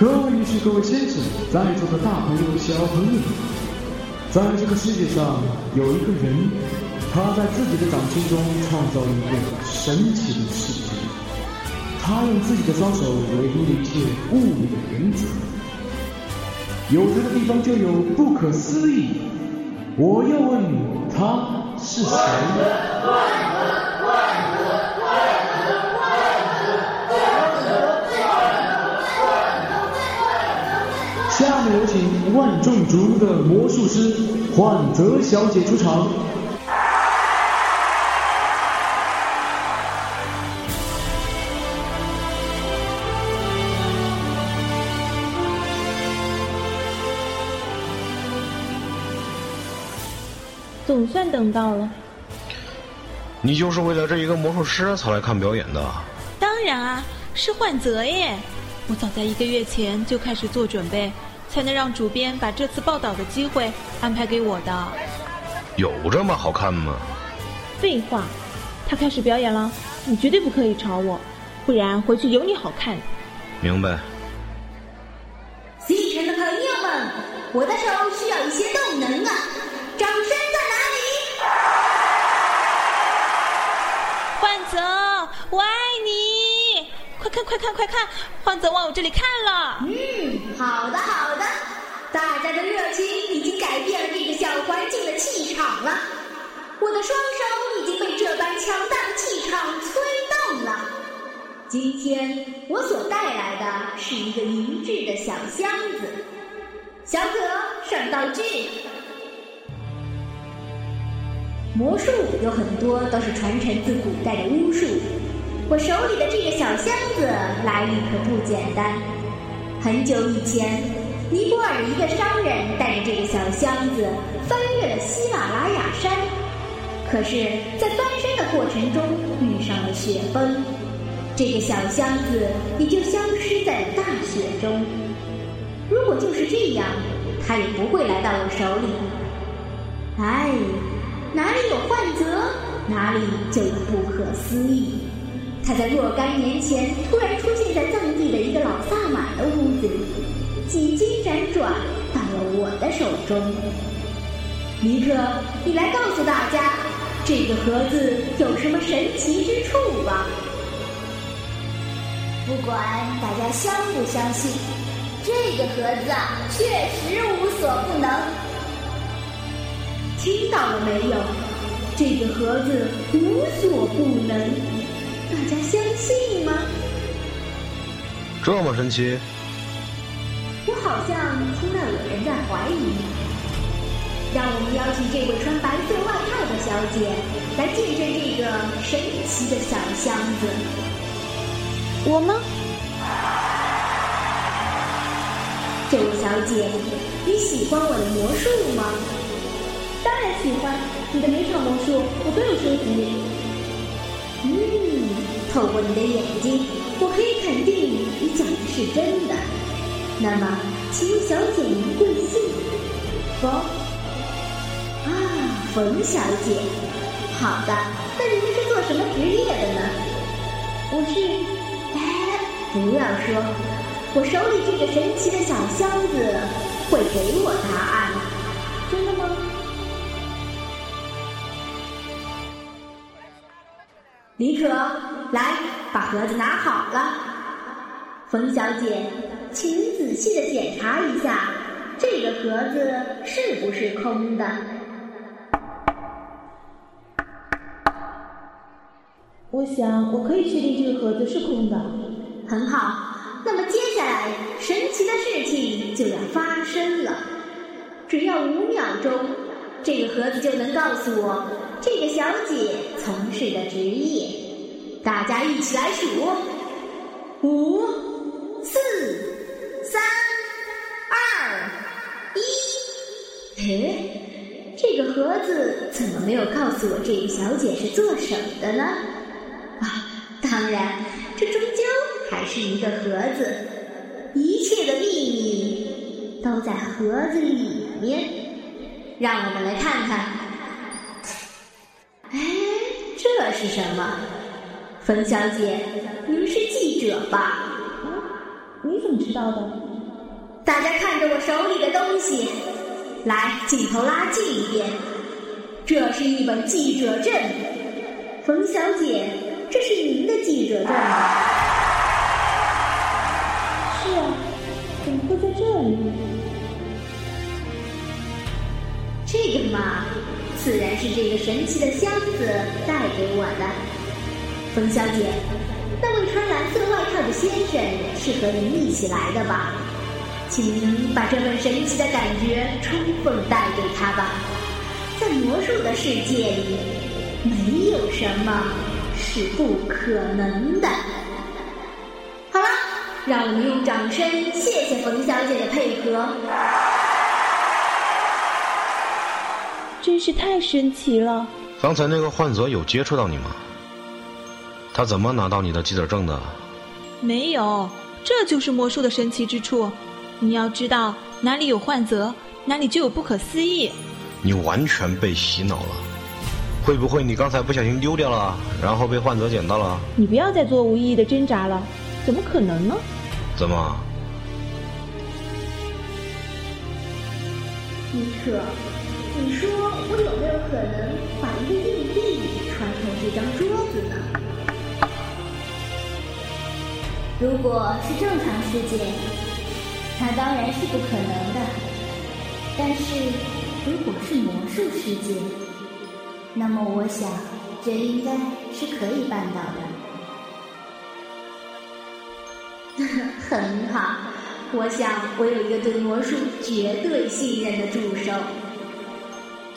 各位女士、各位先生，在座的大朋友、小朋友，在这个世界上有一个人，他在自己的掌心中创造了一个神奇的世界。他用自己的双手维护了一切物理的原则。有他的地方就有不可思议。我要问你他是谁？请万众瞩目的魔术师幻泽小姐出场。总算等到了。你就是为了这一个魔术师才来看表演的？当然啊，是幻泽耶！我早在一个月前就开始做准备，才能让主编把这次报道的机会安排给我的。有这么好看吗？废话，他开始表演了，你绝对不可以吵我，不然回去有你好看。明白。星辰的朋友们，我的手需要一些动能啊！掌声在哪里？幻泽，我爱你！快看快看快看，幻泽往我这里看了。嗯，好的好的，大家的热情已经改变了这个小环境的气场了。我的双手已经被这般强大的气场催动了。今天我所带来的是一个银质的小箱子。小可上道具。魔术有很多都是传承自古代的巫术，我手里的这个小箱子来历可不简单。很久以前，尼泊尔一个商人带着这个小箱子翻越了喜马拉雅山，可是，在翻山的过程中遇上了雪崩，这个小箱子也就消失在了大雪中。如果就是这样，它也不会来到我手里。哎。哪里有幻泽，哪里就有不可思议。他在若干年前突然出现在藏地的一个老萨满的屋子里，几经辗转到了我的手中。尼克，你来告诉大家，这个盒子有什么神奇之处吧？不管大家相不相信，这个盒子啊，确实无所不能。听到了没有？这个盒子无所不能，大家相信吗？这么神奇？我好像听到有人在怀疑。让我们邀请这位穿白色外套的小姐来见证这个神奇的小箱子。我吗？这位小姐，你喜欢我的魔术吗？当然喜欢你的每场魔术，我都有收集。嗯，透过你的眼睛，我可以肯定你讲的是真的。那么，请问小姐您贵姓？冯。啊，冯小姐。好的，那您是做什么职业的呢？我是……哎，不要说，我手里这个神奇的小箱子会给我答案。真的吗？李可，来把盒子拿好了。冯小姐，请仔细的检查一下，这个盒子是不是空的？我想我可以确定这个盒子是空的。很好，那么接下来神奇的事情就要发生了。只要五秒钟，这个盒子就能告诉我。这个小姐从事的职业，大家一起来数：五、诶，这个盒子怎么没有告诉我这个小姐是做什么的呢？啊，当然，这终究还是一个盒子，一切的秘密都在盒子里面。让我们来看看。哎这是什么？冯小姐，您是记者吧？你怎么知道的？大家看着我手里的东西，来，镜头拉近一点。这是一本记者证，冯小姐，这是您的记者证吗？是啊，怎么会在这里？这个嘛，自然是这个神奇的箱子带给我的。冯小姐，那位穿蓝色外套的先生是和您一起来的吧？请您把这份神奇的感觉充分带给他吧。在魔术的世界里，没有什么是不可能的。好了，让我们用掌声谢谢冯小姐的配合。真是太神奇了！刚才那个患者有接触到你吗？他怎么拿到你的记者证的？没有，这就是魔术的神奇之处。你要知道，哪里有患者，哪里就有不可思议。你完全被洗脑了。会不会你刚才不小心丢掉了，然后被患者捡到了？你不要再做无意义的挣扎了，怎么可能呢？怎么？尼克，你说我有没有可能把一个硬币穿透这张桌子呢？如果是正常世界，那当然是不可能的。但是如果是魔术世界，那么我想这应该是可以办到的。很好，我想我有一个对魔术绝对信任的助手。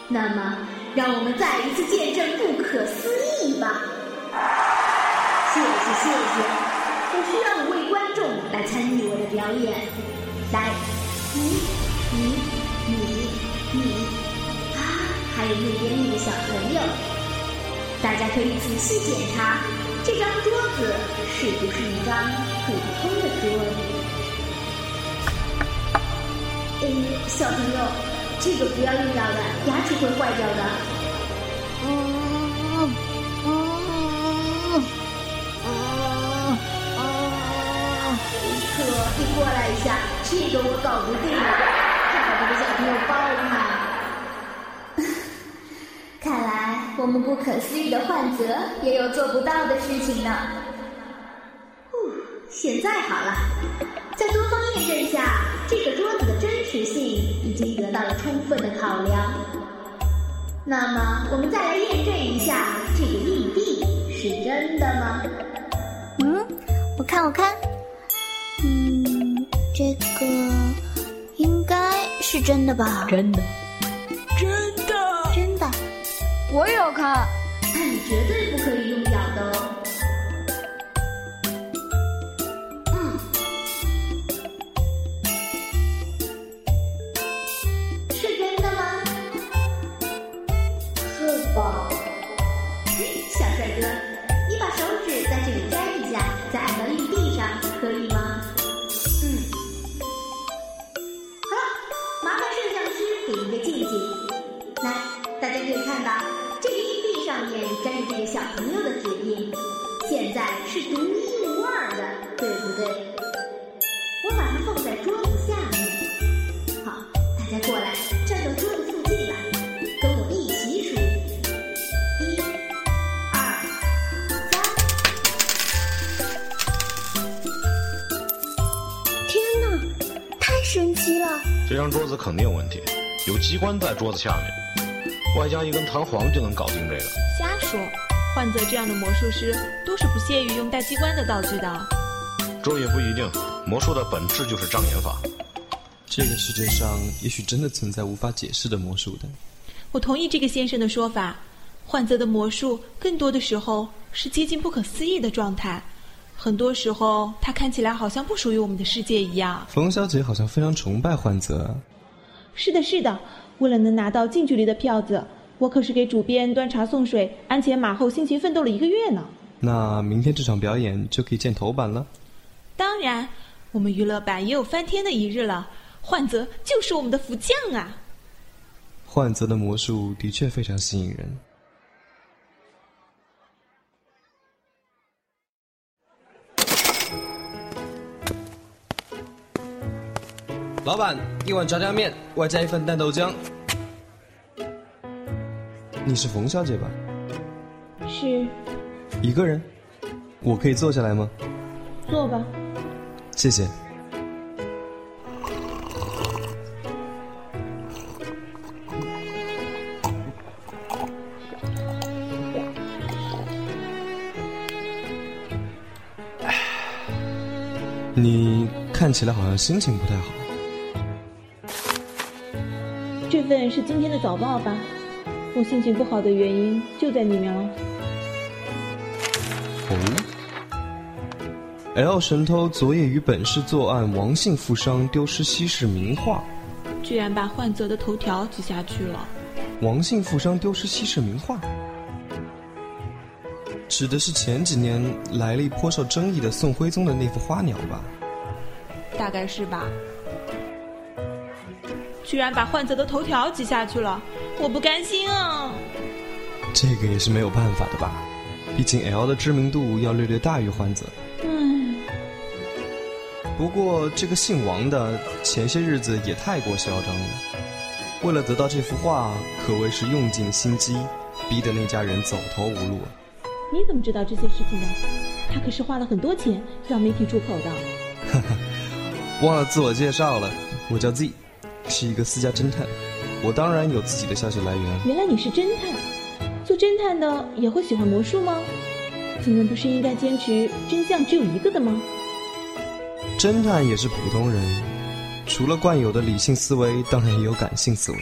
那么，让我们再一次见证不可思议吧！谢谢谢谢，我需要五位观众来参与我的表演。来，你、你、你、你，啊，还有那边那个小朋友，大家可以仔细检查这张桌子是不是一张普通的桌子。嗯，小朋友，这个不要用掉的，牙齿会坏掉的。嗯嗯嗯嗯，尼克，你过来一下，这个我搞不定，快把这个小朋友抱开。看来我们不可思议的患者也有做不到的事情呢。哦，现在好了，在多方验证下，这个桌子的真实性已经得到了充分的考量。那么，我们再来验证一下，是真的吧？真的，真的，真的，我也要看。但你绝对不可以用假的哦。一个近景。来，大家可以看到，这个硬币上面沾着这个小朋友的指印，现在是独一无二的，对不对？我把它放在桌子下面。好，大家过来，站到桌子附近来，跟我一起数：一、二、三。天哪，太神奇了！这张桌子肯定有问题，有机关在桌子下面，外加一根弹簧就能搞定这个。瞎说！患者这样的魔术师都是不屑于用带机关的道具的。这也不一定，魔术的本质就是障眼法。这个世界上也许真的存在无法解释的魔术的。我同意这个先生的说法，患者的魔术更多的时候是接近不可思议的状态，很多时候他看起来好像不属于我们的世界一样。冯小姐好像非常崇拜患者。是的，是的，为了能拿到近距离的票子，我可是给主编端茶送水、鞍前马后辛勤奋斗了一个月呢。那明天这场表演就可以见头版了。当然，我们娱乐版也有翻天的一日了。焕泽就是我们的福将啊！焕泽的魔术的确非常吸引人。老板，一碗炸酱面，外加一份蛋豆浆。你是冯小姐吧？是，一个人？我可以坐下来吗？坐吧。谢谢。你看起来好像心情不太好。这份是今天的早报吧？我心情不好的原因就在里面了。哦。L 神偷昨夜于本市作案，王姓富商丢失西市名画，居然把患泽的头条挤下去了。王姓富商丢失西市名画，指的是前几年来历颇受争议的宋徽宗的那幅花鸟吧？大概是吧。居然把患泽的头条挤下去了，我不甘心啊！这个也是没有办法的吧？毕竟 L 的知名度要略略大于患泽。不过，这个姓王的前些日子也太过嚣张了。为了得到这幅画，可谓是用尽心机，逼得那家人走投无路。你怎么知道这些事情的？他可是花了很多钱让媒体出口的。哈哈，忘了自我介绍了，我叫 Z，是一个私家侦探。我当然有自己的消息来源。原来你是侦探，做侦探的也会喜欢魔术吗？你们不是应该坚持真相只有一个的吗？侦探也是普通人，除了惯有的理性思维，当然也有感性思维。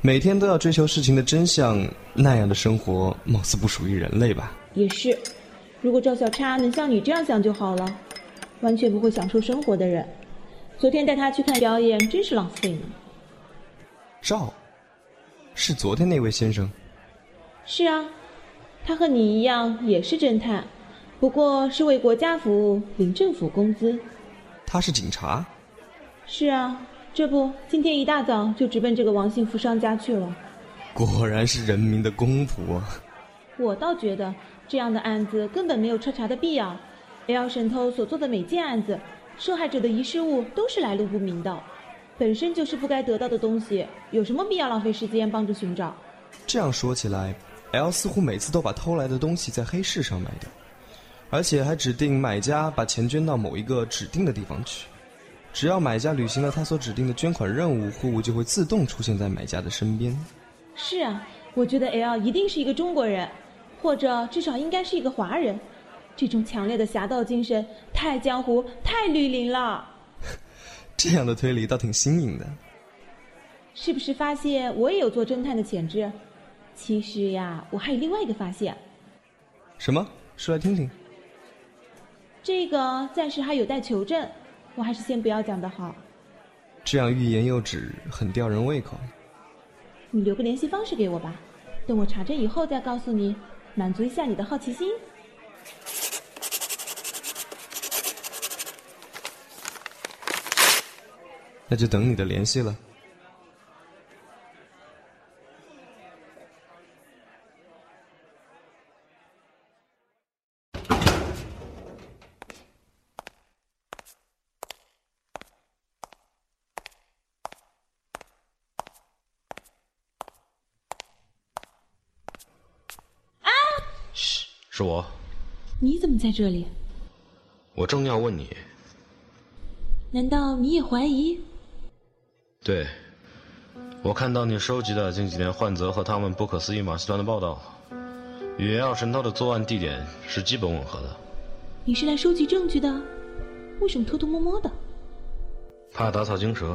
每天都要追求事情的真相，那样的生活貌似不属于人类吧？也是，如果赵小叉能像你这样想就好了，完全不会享受生活的人。昨天带他去看表演，真是浪费呢。赵，是昨天那位先生？是啊，他和你一样也是侦探，不过是为国家服务，领政府工资。他是警察，是啊，这不，今天一大早就直奔这个王幸福商家去了。果然是人民的公仆啊！我倒觉得这样的案子根本没有彻查的必要。L 神偷所做的每件案子，受害者的遗失物都是来路不明的，本身就是不该得到的东西，有什么必要浪费时间帮着寻找？这样说起来，L 似乎每次都把偷来的东西在黑市上卖掉。而且还指定买家把钱捐到某一个指定的地方去，只要买家履行了他所指定的捐款任务，货物就会自动出现在买家的身边。是啊，我觉得 L 一定是一个中国人，或者至少应该是一个华人。这种强烈的侠盗精神太江湖、太绿林了。这样的推理倒挺新颖的。是不是发现我也有做侦探的潜质？其实呀，我还有另外一个发现。什么？说来听听。这个暂时还有待求证，我还是先不要讲的好。这样欲言又止，很吊人胃口。你留个联系方式给我吧，等我查证以后再告诉你，满足一下你的好奇心。那就等你的联系了。是我。你怎么在这里？我正要问你。难道你也怀疑？对，我看到你收集的近几年患泽和他们不可思议马戏团的报道，与二神偷的作案地点是基本吻合的。你是来收集证据的？为什么偷偷摸摸的？怕打草惊蛇。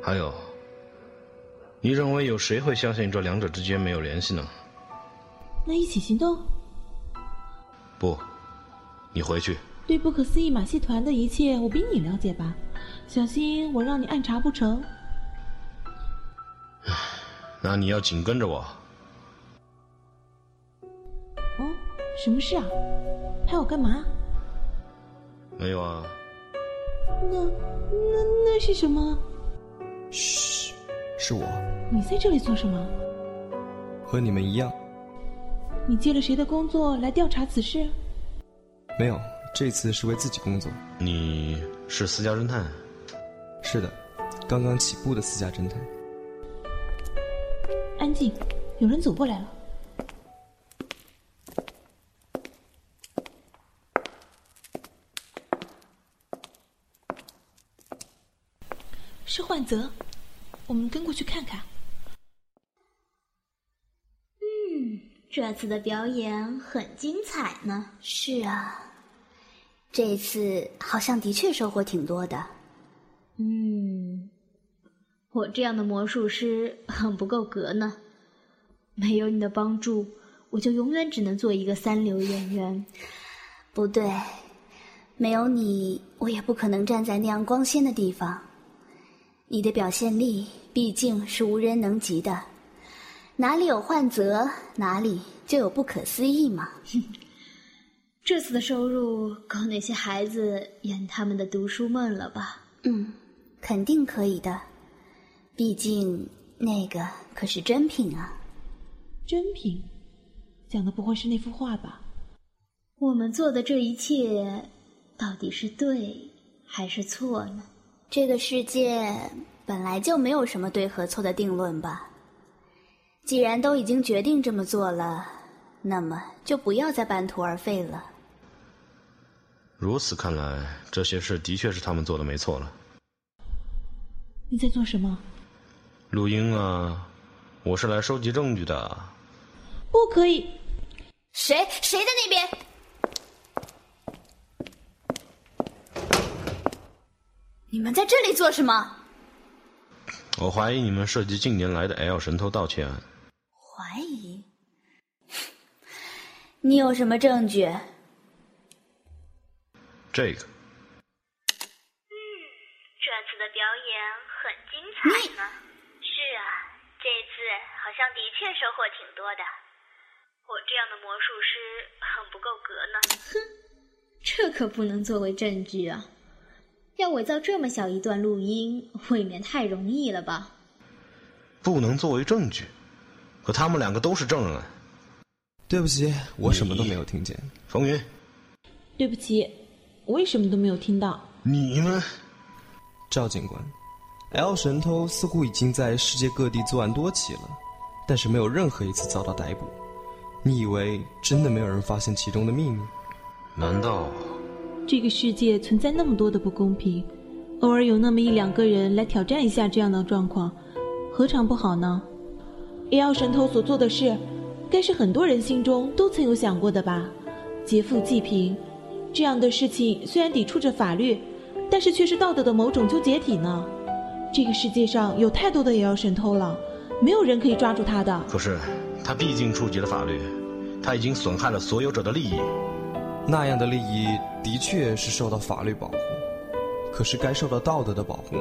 还有，你认为有谁会相信这两者之间没有联系呢？那一起行动。不，你回去。对不可思议马戏团的一切，我比你了解吧？小心我让你暗查不成。那你要紧跟着我。哦，什么事啊？拍我干嘛？没有啊。那那那是什么？嘘，是我。你在这里做什么？和你们一样。你接了谁的工作来调查此事？没有，这次是为自己工作。你是私家侦探？是的，刚刚起步的私家侦探。安静，有人走过来了。是焕泽，我们跟过去看看。嗯，这次的表演很精彩呢。是啊，这次好像的确收获挺多的。嗯，我这样的魔术师很不够格呢。没有你的帮助，我就永远只能做一个三流演员。不对，没有你，我也不可能站在那样光鲜的地方。你的表现力毕竟是无人能及的，哪里有幻泽，哪里就有不可思议嘛。这次的收入够那些孩子圆他们的读书梦了吧？嗯，肯定可以的，毕竟那个可是真品啊。真品，讲的不会是那幅画吧？我们做的这一切，到底是对还是错呢？这个世界本来就没有什么对和错的定论吧。既然都已经决定这么做了，那么就不要再半途而废了。如此看来，这些事的确是他们做的没错了。你在做什么？录音啊，我是来收集证据的。不可以！谁谁在那边？你们在这里做什么？我怀疑你们涉及近年来的 L 神偷盗窃案。怀疑？你有什么证据？这个。嗯，这次的表演很精彩呢。是啊，这次好像的确收获挺多的。我这样的魔术师很不够格呢。哼，这可不能作为证据啊。要伪造这么小一段录音，未免太容易了吧？不能作为证据，可他们两个都是证人。对不起，我什么都没有听见。冯云，对不起，我也什么都没有听到。你呢，赵警官，L 神偷似乎已经在世界各地作案多起了，但是没有任何一次遭到逮捕。你以为真的没有人发现其中的秘密？难道？这个世界存在那么多的不公平，偶尔有那么一两个人来挑战一下这样的状况，何尝不好呢？A.L. 神偷所做的事，该是很多人心中都曾有想过的吧？劫富济贫，这样的事情虽然抵触着法律，但是却是道德的某种纠结体呢。这个世界上有太多的也要神偷了，没有人可以抓住他的。可是，他毕竟触及了法律，他已经损害了所有者的利益。那样的利益的确是受到法律保护，可是该受到道德的保护。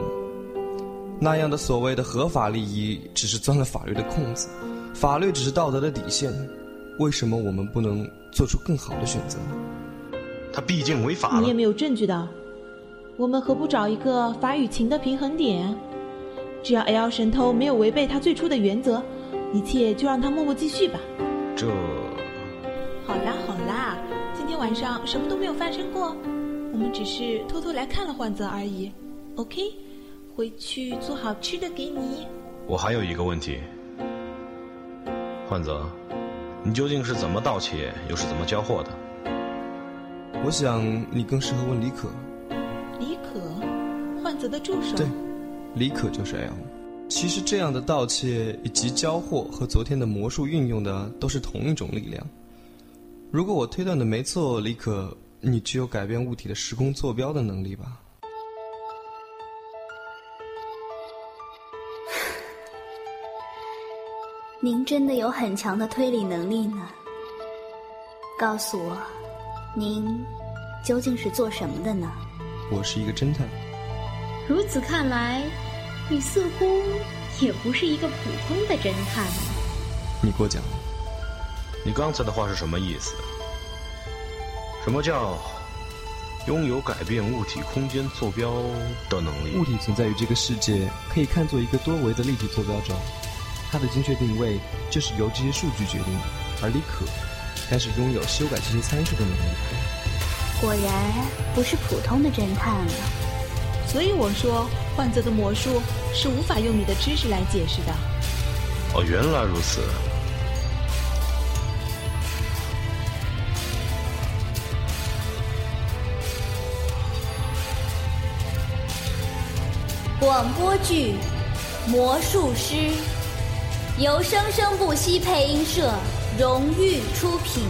那样的所谓的合法利益，只是钻了法律的空子，法律只是道德的底线。为什么我们不能做出更好的选择呢？他毕竟违法了。你也没有证据的，我们何不找一个法与情的平衡点？只要 L 神偷没有违背他最初的原则，一切就让他默默继续吧。这……好啦好啦。今天晚上什么都没有发生过，我们只是偷偷来看了幻泽而已。OK，回去做好吃的给你。我还有一个问题，幻泽，你究竟是怎么盗窃，又是怎么交货的？我想你更适合问李可。李可，幻泽的助手。对，李可就是 L。其实这样的盗窃以及交货和昨天的魔术运用的都是同一种力量。如果我推断的没错，李可，你具有改变物体的时空坐标的能力吧？您真的有很强的推理能力呢。告诉我，您究竟是做什么的呢？我是一个侦探。如此看来，你似乎也不是一个普通的侦探。你给我讲。你刚才的话是什么意思？什么叫拥有改变物体空间坐标的能力？物体存在于这个世界，可以看作一个多维的立体坐标轴，它的精确定位就是由这些数据决定的。而李可，该是拥有修改这些参数的能力。果然不是普通的侦探了。所以我说，幻泽的魔术是无法用你的知识来解释的。哦，原来如此。广播剧《魔术师》由生生不息配音社荣誉出品。